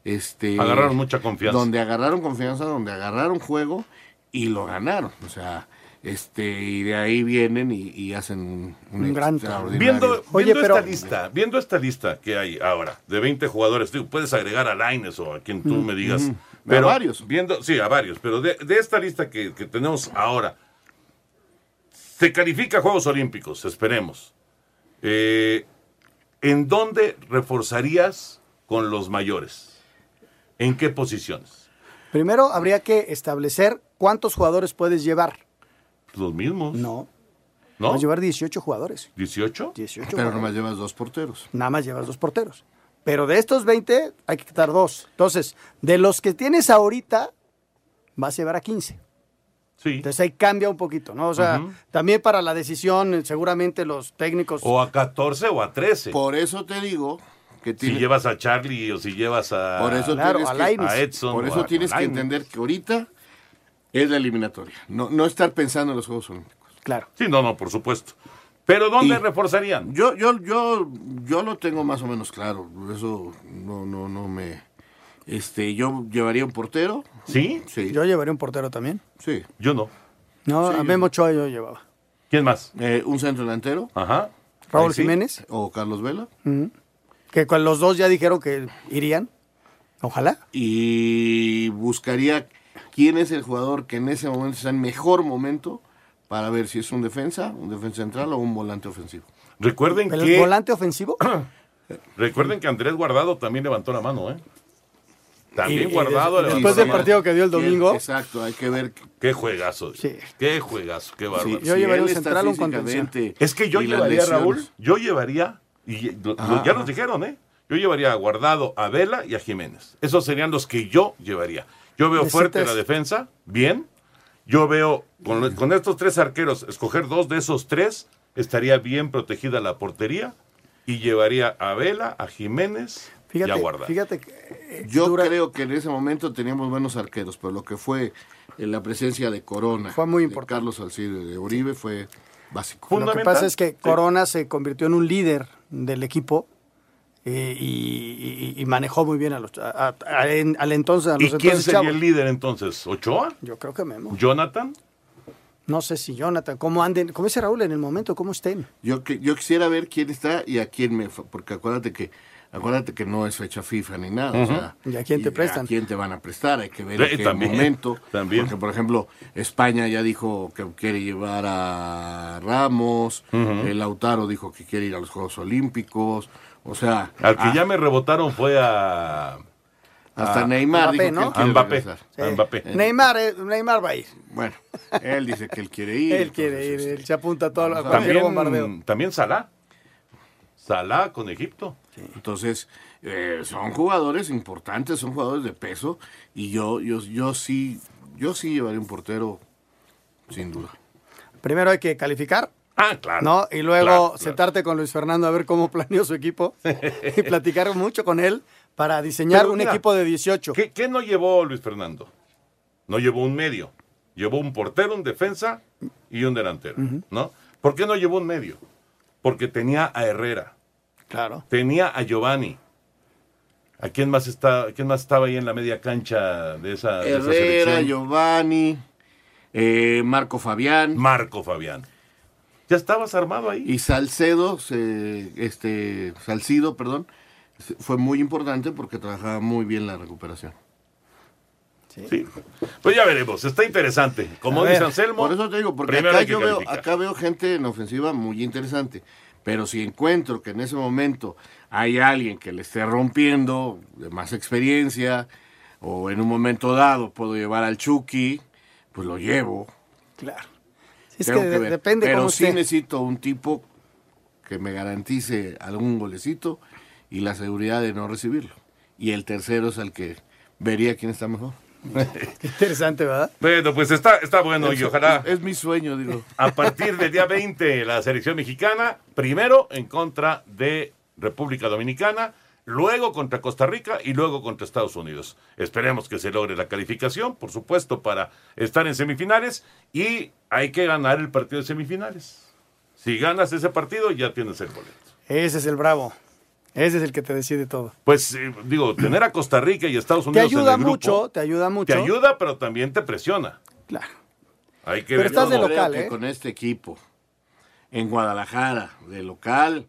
Este, Agarraron mucha confianza. Donde agarraron confianza, donde agarraron juego y lo ganaron. O sea, este y de ahí vienen y, y hacen un, Un gran extraordinario- Viendo, Oye, viendo pero- esta lista, viendo esta lista que hay ahora de 20 jugadores, digo, puedes agregar a Laines o a quien tú Mm, me digas, mm. pero A varios. viendo, sí, a varios, pero de, de esta lista que, que tenemos ahora, se califica a Juegos Olímpicos, esperemos. Eh, ¿En dónde reforzarías con los mayores? ¿En qué posiciones? Primero habría que establecer cuántos jugadores puedes llevar. Los mismos. No. ¿No? Puedes llevar 18 jugadores. ¿18? 18 Pero jugadores. nomás llevas dos porteros. Nada más llevas dos porteros. Pero de estos 20 hay que quitar dos. Entonces, de los que tienes ahorita, vas a llevar a 15. Sí. Entonces ahí cambia un poquito, ¿no? O sea, también para la decisión, seguramente los técnicos. O a 14 o a 13. Por eso te digo que Si llevas a Charlie o si llevas a, Por eso Claro, tienes a que, Lainez. a Edson. por eso a tienes que entender que ahorita es la eliminatoria. No, no estar pensando en los Juegos Olímpicos. Claro. Sí, no, no, por supuesto. Pero ¿dónde Y- reforzarían? Yo, yo, yo, yo lo tengo más o menos claro. Eso no, no, no me. Este, yo llevaría un portero. ¿Sí? Sí. Yo llevaría un portero también. Sí. Yo no. No, Sí. a Memo Ochoa yo llevaba. ¿Quién más? Eh, un centro delantero. Ajá. Raúl sí. Jiménez, O Carlos Vela. ujú, que con los dos ya dijeron que irían. Ojalá. Y buscaría quién es el jugador que en ese momento está en mejor momento para ver si es un defensa, un defensa central o un volante ofensivo. Recuerden ¿El que, volante ofensivo? recuerden que Andrés Guardado también levantó la mano, ¿eh? También Y- y Guardado levantó después la del partido que dio el domingo. Exacto, hay que ver. Qué juegazo. Sí. Qué juegazo, qué bárbaro. Yo si llevaría un central o un físicamente Es que yo y llevaría, lesiones. Raúl, yo llevaría, y lo- lo- Ajá, ya ajá. nos dijeron, ¿eh? Yo llevaría a Guardado, a Vela y a Jiménez. Esos serían los que yo llevaría. Yo veo fuerte la defensa, bien. Yo veo, con, con estos tres arqueros, escoger dos de esos tres, estaría bien protegida la portería. Y llevaría a Vela, a Jiménez y a Guardado. fíjate que eh, Yo dura- creo que en ese momento teníamos buenos arqueros, pero lo que fue en la presencia de Corona, Fue muy de importante. Carlos Salcido y de Uribe fue básico. Lo que pasa es que Sí. Corona se convirtió en un líder del equipo eh, y, y- y manejó muy bien a los, a- a- a- en- al entonces a los ¿Y quién sería chavos. el líder entonces? ¿Ochoa? Yo creo que Memo. ¿Jonathan? No sé si Jonathan, cómo anden, cómo dice Raúl en el momento, cómo estén. Yo, que- yo quisiera ver quién está y a quién me... Porque acuérdate que acuérdate que no es fecha FIFA ni nada. o Ujú. sea, ¿Y a quién te prestan? ¿A quién te van a prestar? Hay que ver Eh, en qué también, momento. también. Porque, por ejemplo, España ya dijo que quiere llevar a Ramos, el Lautaro dijo que quiere ir a los Juegos Olímpicos. O sea, Al que ah, ya me rebotaron fue a... hasta a- Neymar Mbappé, dijo ¿no? que él Mbappé. Sí. Mbappé. Neymar, eh, Neymar va a ir. Bueno, él dice que él quiere ir. Él quiere ir, entonces, él se apunta a todo vamos a cualquier bombardeo. También, también Salah. Salah con Egipto. Entonces, eh, son jugadores importantes, son jugadores de peso, y yo, yo, yo sí, yo sí llevaré un portero, sin duda. Primero hay que calificar, Ah, claro. ¿no? Y luego Claro, claro. sentarte con Luis Fernando a ver cómo planeó su equipo y platicar mucho con él para diseñar Pero un mira, equipo de 18. ¿Qué, qué no llevó Luis Fernando? No llevó un medio. Llevó un portero, un defensa y un delantero. ¿no? ¿Por qué no llevó un medio? Porque tenía a Herrera, Claro. tenía a Giovanni. ¿A quién más, está, quién más estaba ahí en la media cancha de esa, de esa Herrera, selección? Giovanni, eh, Marco Fabián Marco Fabián. ¿Ya estabas armado ahí? y Salcedo, se- este, Salcido, perdón, se- fue muy importante porque trabajaba muy bien la recuperación. Sí. Pues ya veremos, está interesante. Como A dice ver, Anselmo, Por eso te digo, porque acá yo veo, acá veo gente en ofensiva muy interesante. Pero si encuentro que en ese momento hay alguien que le esté rompiendo, de más experiencia, o en un momento dado puedo llevar al Chucky, pues lo llevo. Claro. es que ver. depende Pero cómo sí esté. necesito un tipo que me garantice algún golecito y la seguridad de no recibirlo. Y el tercero es el que vería quién está mejor. Interesante, ¿verdad? Bueno, pues está, está bueno y ojalá. Es, es mi sueño, digo. A partir del día 20, la selección mexicana, primero en contra de República Dominicana, luego contra Costa Rica y luego contra Estados Unidos. Esperemos que se logre la calificación, por supuesto, para estar en semifinales y hay que ganar el partido de semifinales. Si ganas ese partido, ya tienes el boleto. Ese es el bravo. Ese es el que te decide todo. Pues eh, digo, tener a Costa Rica y Estados Te Unidos en ayuda el grupo, mucho, te ayuda mucho. Te ayuda, pero también te presiona. Claro. Hay que Pero ver estás de local, Creo que ¿eh? con este equipo en Guadalajara, de local,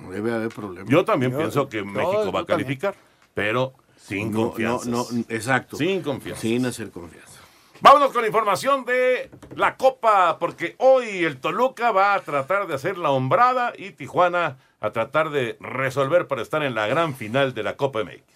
no debe haber problema. Yo también pienso que México va a también. calificar, pero sin No, confianza. no, no, exacto. Sin confianza. Sin hacer confianza. Vámonos con información de la Copa, porque hoy el Toluca va a tratar de hacer la hombrada y Tijuana a tratar de resolver para estar en la gran final de la Copa MX.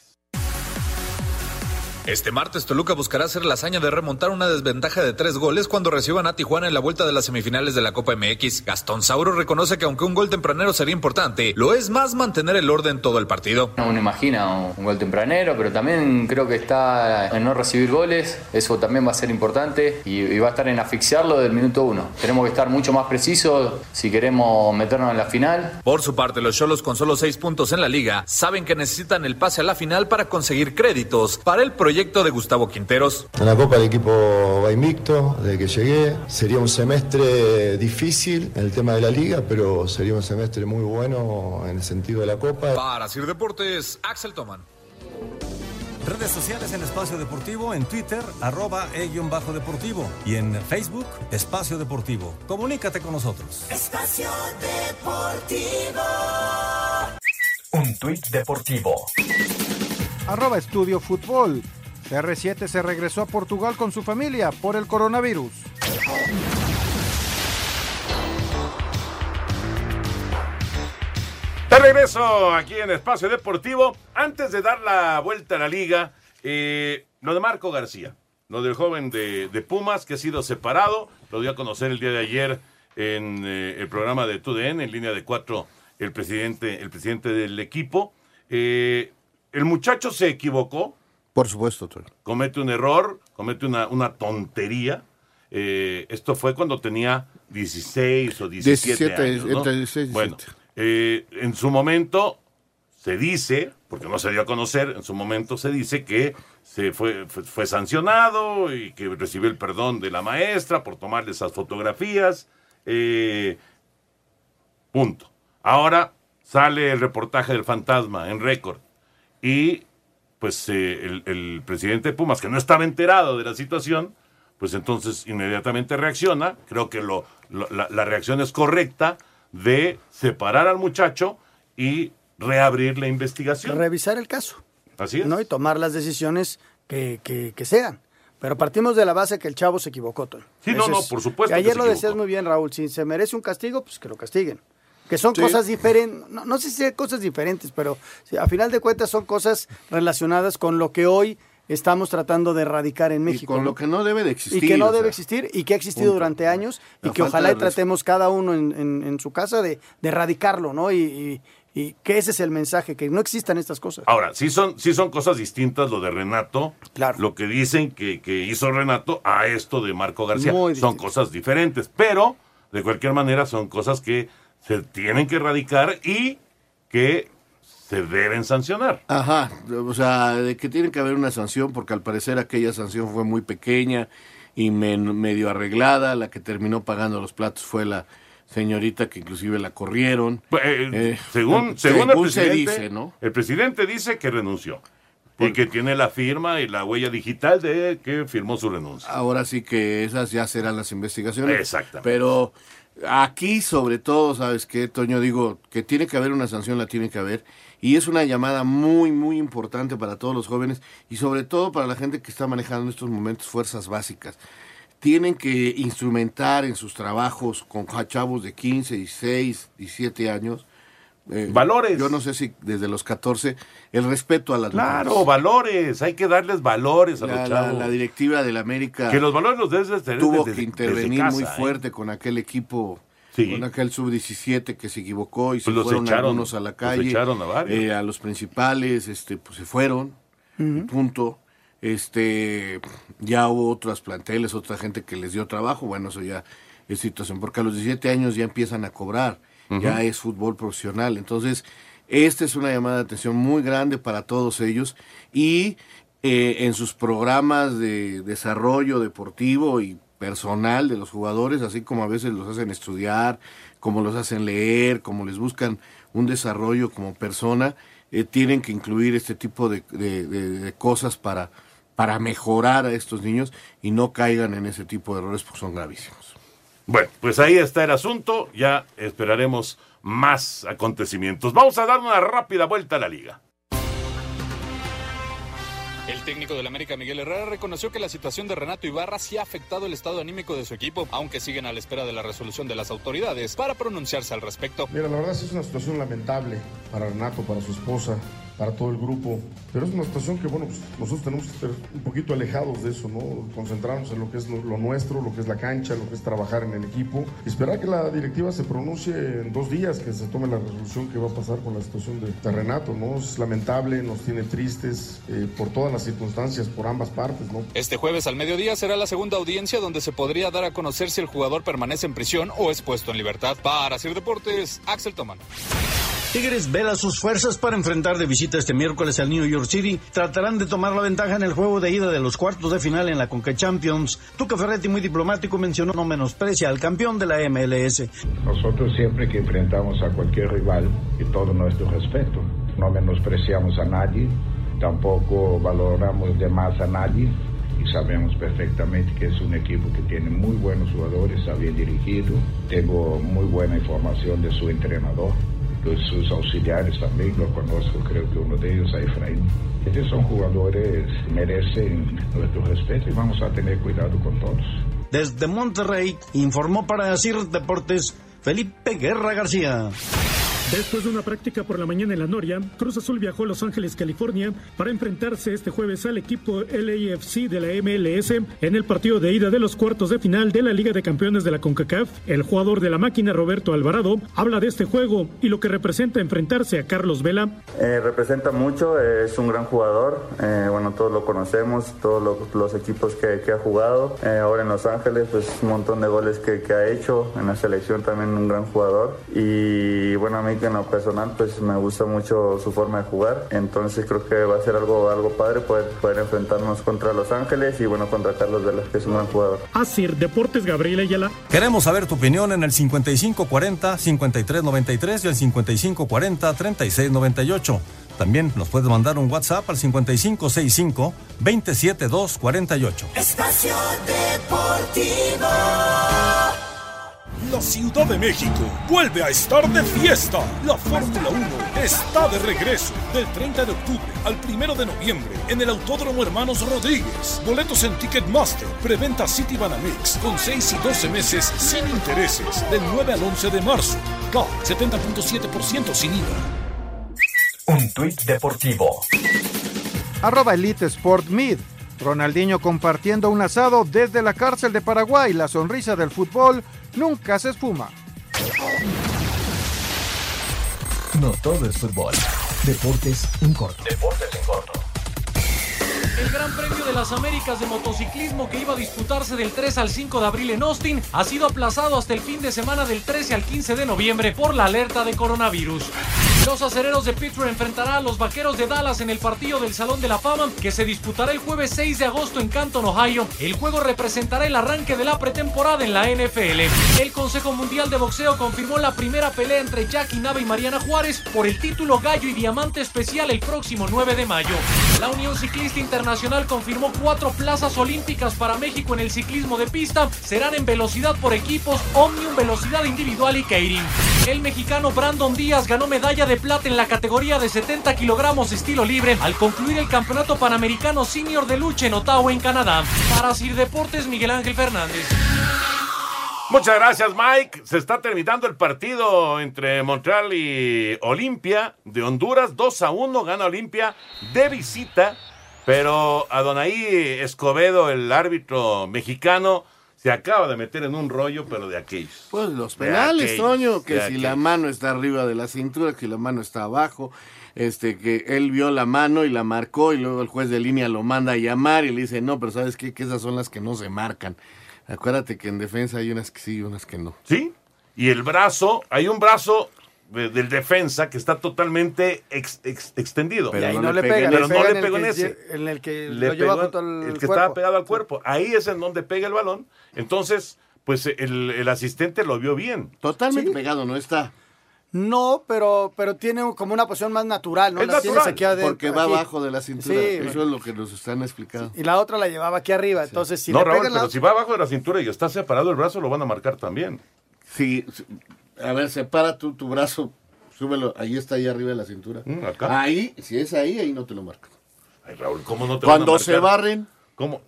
Este martes Toluca buscará hacer la hazaña de remontar una desventaja de tres goles cuando reciban a Tijuana en la vuelta de las semifinales de la Copa MX. Gastón Sauro reconoce que aunque un gol tempranero sería importante, lo es más mantener el orden todo el partido. Uno imagina un, un gol tempranero, pero también creo que está en no recibir goles, eso también va a ser importante y, y va a estar en asfixiarlo del minuto uno. Tenemos que estar mucho más precisos si queremos meternos en la final. Por su parte, los Cholos con solo seis puntos en la liga saben que necesitan el pase a la final para conseguir créditos para el proyecto de Gustavo Quinteros. En la Copa el equipo va invicto desde que llegué. Sería un semestre difícil en el tema de la liga, pero sería un semestre muy bueno en el sentido de la Copa. Para Sir Deportes, Axel Toman. Redes sociales en Espacio Deportivo, en Twitter, arroba e-bajo deportivo y en Facebook, Espacio Deportivo. Comunícate con nosotros. Espacio Deportivo. Un tuit deportivo. Arroba Estudio Fútbol. CR7 se regresó a Portugal con su familia por el coronavirus. De regreso aquí en Espacio Deportivo. Antes de dar la vuelta a la liga, eh, lo de Marco García, lo del joven de, de Pumas que ha sido separado, lo dio a conocer el día de ayer en eh, el programa de TUDN, en línea de cuatro, el presidente, el presidente del equipo. Eh, el muchacho se equivocó, Por supuesto, Toño. comete un error, comete una, una tontería. Eh, esto fue cuando tenía 16 o 17 17, años. ¿no? entre 16 y Bueno, eh, en su momento se dice, porque no se dio a conocer, en su momento se dice que se fue, fue, fue sancionado y que recibió el perdón de la maestra por tomarle esas fotografías. eh, punto. Ahora sale el reportaje del fantasma en récord y pues eh, el, el presidente de Pumas, que no estaba enterado de la situación, pues entonces inmediatamente reacciona. Creo que lo, lo- la, la reacción es correcta de separar al muchacho y reabrir la investigación. Revisar el caso. Así es. ¿no? Y tomar las decisiones que, que, que sean. Pero partimos de la base que el chavo se equivocó, Toño. Sí, no, no, es- por supuesto y que ayer lo decías muy bien, Raúl. Si se merece un castigo, pues que lo castiguen. Que son Sí. cosas diferentes, no, no sé si sean cosas diferentes, pero sí, a final de cuentas son cosas relacionadas con lo que hoy estamos tratando de erradicar en México. con ¿no? lo que no debe de existir. Y que no debe sea, existir y que ha existido punto. durante años y que ojalá y tratemos cada uno en, en- en su casa de, de erradicarlo, ¿no? Y, y- y que ese es el mensaje, que no existan estas cosas. Ahora, sí son, sí son cosas distintas lo de Renato, lo que dicen que, que hizo Renato a esto de Marco García. Muy son distinto. cosas diferentes, pero de cualquier manera son cosas que se tienen que erradicar y que se deben sancionar. Ajá, o sea, de que tiene que haber una sanción, porque al parecer aquella sanción fue muy pequeña y men- medio arreglada. La que terminó pagando los platos fue la señorita que inclusive la corrieron. Eh, Eh, según, eh, según, el según se presidente, dice, ¿no? el presidente dice que renunció y que tiene la firma y la huella digital de que firmó su renuncia. Ahora sí que esas ya serán las investigaciones. Exactamente. Pero aquí, sobre todo, ¿sabes qué, Toño? Digo, que tiene que haber una sanción, la tiene que haber. Y es una llamada muy, muy importante para todos los jóvenes y sobre todo para la gente que está manejando en estos momentos fuerzas básicas. Tienen que instrumentar en sus trabajos con chavos de 15, 16, 17 años eh, Valores. Yo no sé si desde los 14, el respeto a las Claro, mujeres. valores. Hay que darles valores a La, los chavos. la directiva del América que los valores los debes de tener tuvo desde- que intervenir casa, muy ¿eh? fuerte con aquel equipo, Sí. con aquel sub-17 que se equivocó y se Pues los fueron echaron, algunos a la los calle. echaron a varios. eh, a los principales, este, pues se fueron, punto. Este, ya hubo otras planteles, otra gente que les dio trabajo, bueno, eso ya es situación, porque a los 17 años ya empiezan a cobrar, ya es fútbol profesional. Entonces, esta es una llamada de atención muy grande para todos ellos y eh, en sus programas de desarrollo deportivo y personal de los jugadores, así como a veces los hacen estudiar, como los hacen leer, como les buscan un desarrollo como persona, eh, tienen que incluir este tipo de, de- de- de cosas para, para mejorar a estos niños y no caigan en ese tipo de errores porque son gravísimos. Bueno, pues ahí está el asunto. Ya esperaremos más acontecimientos. Vamos a dar una rápida vuelta a la liga. El técnico del América, Miguel Herrera, reconoció que la situación de Renato Ibarra sí ha afectado el estado anímico de su equipo, aunque siguen a la espera de la resolución de las autoridades para pronunciarse al respecto. Mira, la verdad sí es una situación lamentable para Renato, para su esposa, para todo el grupo, pero es una situación que, bueno, pues nosotros tenemos que estar un poquito alejados de eso, ¿no? Concentrarnos en lo que es lo, lo nuestro, lo que es la cancha, lo que es trabajar en el equipo, y esperar que la directiva se pronuncie en dos días, que se tome la resolución que va a pasar con la situación de, de Renato, ¿no? Es lamentable, nos tiene tristes eh, por todas las circunstancias, por ambas partes, ¿no? Este jueves al mediodía será la segunda audiencia donde se podría dar a conocer si el jugador permanece en prisión o es puesto en libertad. Para Sir Deportes, Axel Toman. Tigres vela sus fuerzas para enfrentar de visita este miércoles al New York City. Tratarán de tomar la ventaja en el juego de ida de los cuartos de final en la Conca Champions. Tuca Ferretti, muy diplomático, mencionó no menosprecia al campeón de la MLS. Nosotros siempre que enfrentamos a cualquier rival, y todo nuestro respeto, no menospreciamos a nadie, tampoco valoramos de más a nadie y sabemos perfectamente que es un equipo que tiene muy buenos jugadores, está bien dirigido, tengo muy buena información de su entrenador, de sus auxiliares también, lo conozco, creo que uno de ellos, a Efraín. Estos son jugadores que merecen nuestro respeto y vamos a tener cuidado con todos. Desde Monterrey, informó para Sir Deportes Felipe Guerra García. Después de una práctica por la mañana en la Noria, Cruz Azul viajó a Los Ángeles, California, para enfrentarse este jueves al equipo LAFC de la MLS en el partido de ida de los cuartos de final de la Liga de Campeones de la CONCACAF. El jugador de la máquina, Roberto Alvarado, habla de este juego y lo que representa enfrentarse a Carlos Vela. Eh, representa mucho, eh, es un gran jugador, eh, bueno, todos lo conocemos, todos lo- los equipos que, que ha jugado, Eh, ahora en Los Ángeles, pues un montón de goles que, que ha hecho, en la selección también un gran jugador y bueno, a mí que en lo personal pues me gusta mucho su forma de jugar, entonces creo que va a ser algo, algo padre poder, poder enfrentarnos contra Los Ángeles y bueno, contra Carlos Vela, que es un gran jugador. Asir Deportes Gabriel Ayala. Queremos saber tu opinión en el 5540-5393 y el 5540-3698. También nos puedes mandar un WhatsApp al 5565-27248. Espacio Deportivo. La Ciudad de México vuelve a estar de fiesta. La Fórmula 1 está de regreso del 30 de octubre al 1 de noviembre en el Autódromo Hermanos Rodríguez. Boletos en Ticketmaster, preventa City Banamex con 6 y 12 meses sin intereses del 9 al 11 de marzo. CAP 70.7% sin IVA. Un tuit deportivo. Arroba Elite Sport Mid. Ronaldinho compartiendo un asado desde la cárcel de Paraguay. La sonrisa del fútbol nunca se esfuma. No todo es fútbol. Deportes en corto. Deportes en corto. El Gran Premio de las Américas de motociclismo que iba a disputarse del 3 al 5 de abril en Austin ha sido aplazado hasta el fin de semana del 13 al 15 de noviembre por la alerta de coronavirus. Los acereros de Pittsburgh enfrentarán a los vaqueros de Dallas en el partido del Salón de la Fama que se disputará el jueves 6 de agosto en Canton, Ohio. El juego representará el arranque de la pretemporada en la NFL. El Consejo Mundial de Boxeo confirmó la primera pelea entre Jackie Nava y Mariana Juárez por el título Gallo y Diamante Especial el próximo 9 de mayo. La Unión Ciclista Internacional confirmó cuatro plazas olímpicas para México en el ciclismo de pista. Serán en velocidad por equipos, Omnium, velocidad individual y Keirin. El mexicano Brandon Díaz ganó medalla de plata en la categoría de 70 kilogramos estilo libre al concluir el Campeonato Panamericano Senior de Lucha en Ottawa, en Canadá. Para Sir Deportes, Miguel Ángel Fernández. Muchas gracias, Mike. Se está terminando el partido entre Montreal y Olimpia de Honduras. 2 a 1 gana Olimpia de visita. Pero Adonai Escobedo, el árbitro mexicano, se acaba de meter en un rollo, pero de aquellos. Pues los penales, Toño, que si la mano está arriba de la cintura, que la mano está abajo, este, que él vio la mano y la marcó y luego el juez de línea lo manda a llamar y le dice, no, pero ¿sabes qué? Que esas son las que no se marcan. Acuérdate que en defensa hay unas que sí y unas que no. ¿Sí? Y el brazo, hay un brazo de- del defensa que está totalmente ex- ex- extendido. y ahí no, le pega, pero le no le pegó el en ese. en el que Le lo lleva pegó junto al el que cuerpo. estaba pegado al cuerpo. Ahí es en donde pega el balón. Entonces, pues el, el asistente lo vio bien. Totalmente pegado, no está. No, pero, pero tiene como una posición más natural, ¿no? Es La natural, aquí adentro, porque va aquí. abajo de la cintura. Sí, Eso es lo que nos están explicando. y la otra la llevaba aquí arriba. Entonces, si no, le Raúl, la pero si va abajo de la cintura y está separado el brazo, lo van a marcar también. Sí, sí. A ver, separa tú tu brazo, súbelo, ahí está, ahí arriba de la cintura. Mm, acá. Ahí, si es ahí, ahí no te lo marcan. Ay, Raúl, ¿cómo no te van a Cuando se barren, ¿Cómo?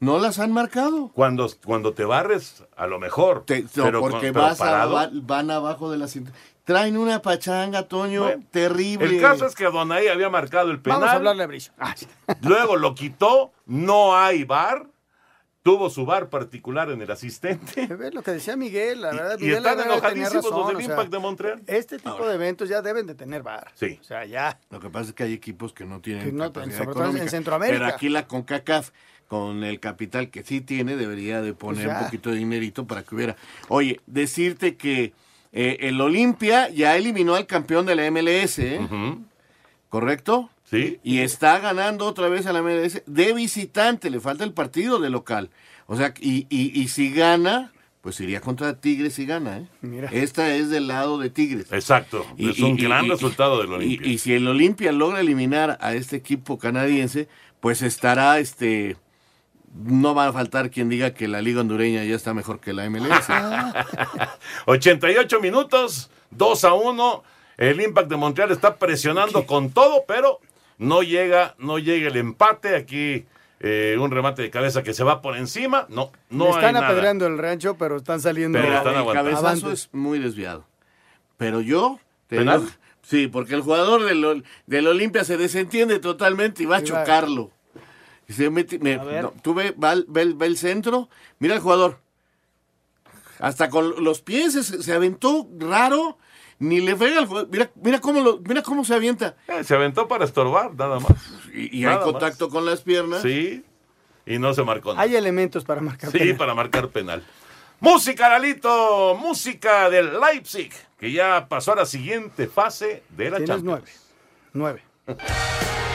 no las han marcado. Cuando, cuando te barres, a lo mejor. Te- no, pero, porque pero vas a- va- van abajo de la cintura. Traen una pachanga, Toño, Bueno, terrible. El caso es que Adonai había marcado el penal. Vamos a hablarle a Brillo. Ah, Luego lo quitó, no hay bar. Tuvo su bar particular en el asistente. ¿Ves lo que decía Miguel? La verdad, y Miguel están enojadísimos los razón, del o sea, Impact de Montreal. Este tipo de eventos ya deben de tener bar. Sí. O sea, ya. Lo que pasa es que hay equipos que no tienen Que no, capacidad sobre todo en. Centroamérica. Pero aquí la CONCACAF, con el capital que sí tiene, debería de poner Pues un poquito de dinerito para que hubiera... Oye, decirte que eh, el Olimpia ya eliminó al campeón de la MLS, ¿eh? ¿correcto? Sí. Y está ganando otra vez a la MLS de visitante, le falta el partido de local. O sea, y, y, y si gana, pues iría contra Tigres y gana, ¿eh? Mira. Esta es del lado de Tigres. Exacto. es un gran resultado del Olimpia. Y, y si el Olimpia logra eliminar a este equipo canadiense, pues estará, este, no va a faltar quien diga que la liga hondureña ya está mejor que la MLS. 88 minutos, 2 a 1. El Impact de Montreal está presionando con todo, pero no llega, no llega el empate. Aquí eh, un remate de cabeza que se va por encima. No, no Le hay están nada. apedreando el rancho, pero están saliendo. Pero están el cabezazo es muy desviado. Pero yo... te ¿Penal? digo- sí, porque el jugador del, Ol- del Olimpia se desentiende totalmente y va a Y chocarlo. Y se mete- me- A ver. no, tú ve, va ve el centro, mira el jugador. Hasta con los pies se, se aventó raro, ni le pega al jugador. Mira, mira, cómo lo, mira cómo se avienta. Eh, se aventó para estorbar, nada más. Y, y hay contacto con las piernas. Sí, y no se marcó nada. Hay elementos para marcar. Sí, penal. para marcar penal. Música, Lalito, música del Leipzig, que ya pasó a la siguiente fase de la Tienes Champions. nueve. Nueve.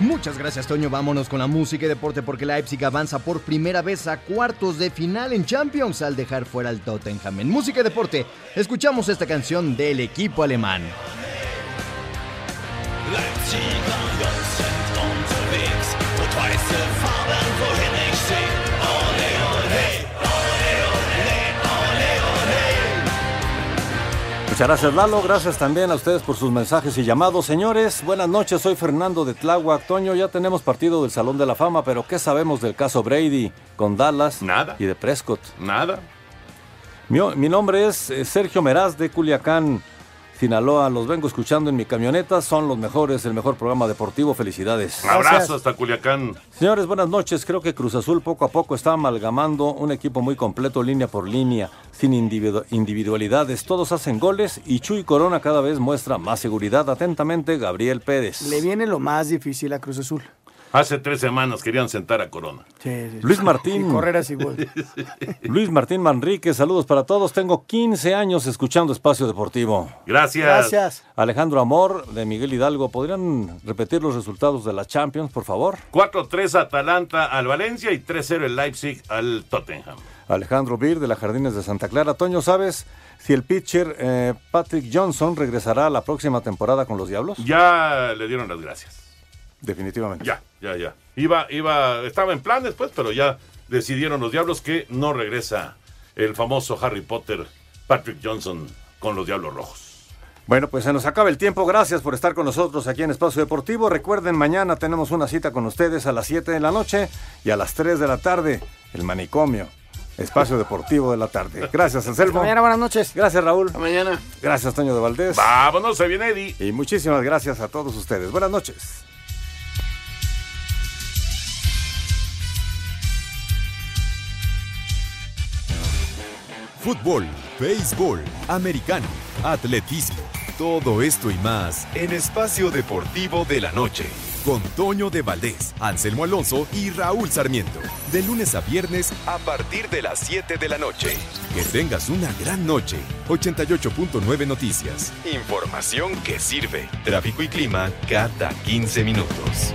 Muchas gracias, Toño. Vámonos con la música y deporte porque Leipzig avanza por primera vez a cuartos de final en Champions al dejar fuera al Tottenham. En música y deporte, escuchamos esta canción del equipo alemán. Muchas gracias Lalo, gracias también a ustedes por sus mensajes y llamados. Señores, buenas noches, soy Fernando de Tláhuac. Toño, ya tenemos partido del Salón de la Fama, pero ¿qué sabemos del caso Brady con Dallas Nada. y de Prescott? Nada. Mi, mi nombre es eh, Sergio Meraz de Culiacán, Sinaloa. Los vengo escuchando en mi camioneta, son los mejores, el mejor programa deportivo. Felicidades. Un abrazo hasta Culiacán. Señores, buenas noches. Creo que Cruz Azul poco a poco está amalgamando un equipo muy completo línea por línea, sin individu- individualidades. Todos hacen goles y Chuy Corona cada vez muestra más seguridad. Atentamente, Gabriel Pérez. Le viene lo más difícil a Cruz Azul. Hace tres semanas querían sentar a Corona. Sí, sí. Luis Martín. Y correr así igual. Luis Martín Manrique, saludos para todos. Tengo 15 años escuchando Espacio Deportivo. Gracias. Gracias. Alejandro Amor de Miguel Hidalgo, ¿podrían repetir los resultados de la Champions, por favor? 4-3 Atalanta al Valencia y 3-0 el Leipzig al Tottenham. Alejandro Bir de la Jardines de Santa Clara. Toño, ¿sabes si el pitcher eh, Patrick Johnson regresará la próxima temporada con los Diablos? Ya le dieron las gracias. Definitivamente. Ya, ya, ya. Iba, iba, estaba en planes, pues, pero ya decidieron los Diablos que no regresa el famoso Harry Potter, Patrick Johnson, con los Diablos Rojos. Bueno, pues se nos acaba el tiempo. Gracias por estar con nosotros aquí en Espacio Deportivo. Recuerden, mañana tenemos una cita con ustedes a las 7 de la noche y a las 3 de la tarde, el manicomio. espacio deportivo de la tarde. Gracias, Anselmo. mañana, buenas noches. Gracias, Raúl. mañana. Gracias, Toño de Valdés. Vámonos, se viene Eddie. Y muchísimas gracias a todos ustedes. Buenas noches. Fútbol, béisbol, americano, atletismo, todo esto y más en Espacio Deportivo de la Noche. Con Toño de Valdés, Anselmo Alonso y Raúl Sarmiento. De lunes a viernes a partir de las 7 de la noche. Que tengas una gran noche. 88.9 Noticias. Información que sirve. Tráfico y clima cada 15 minutos.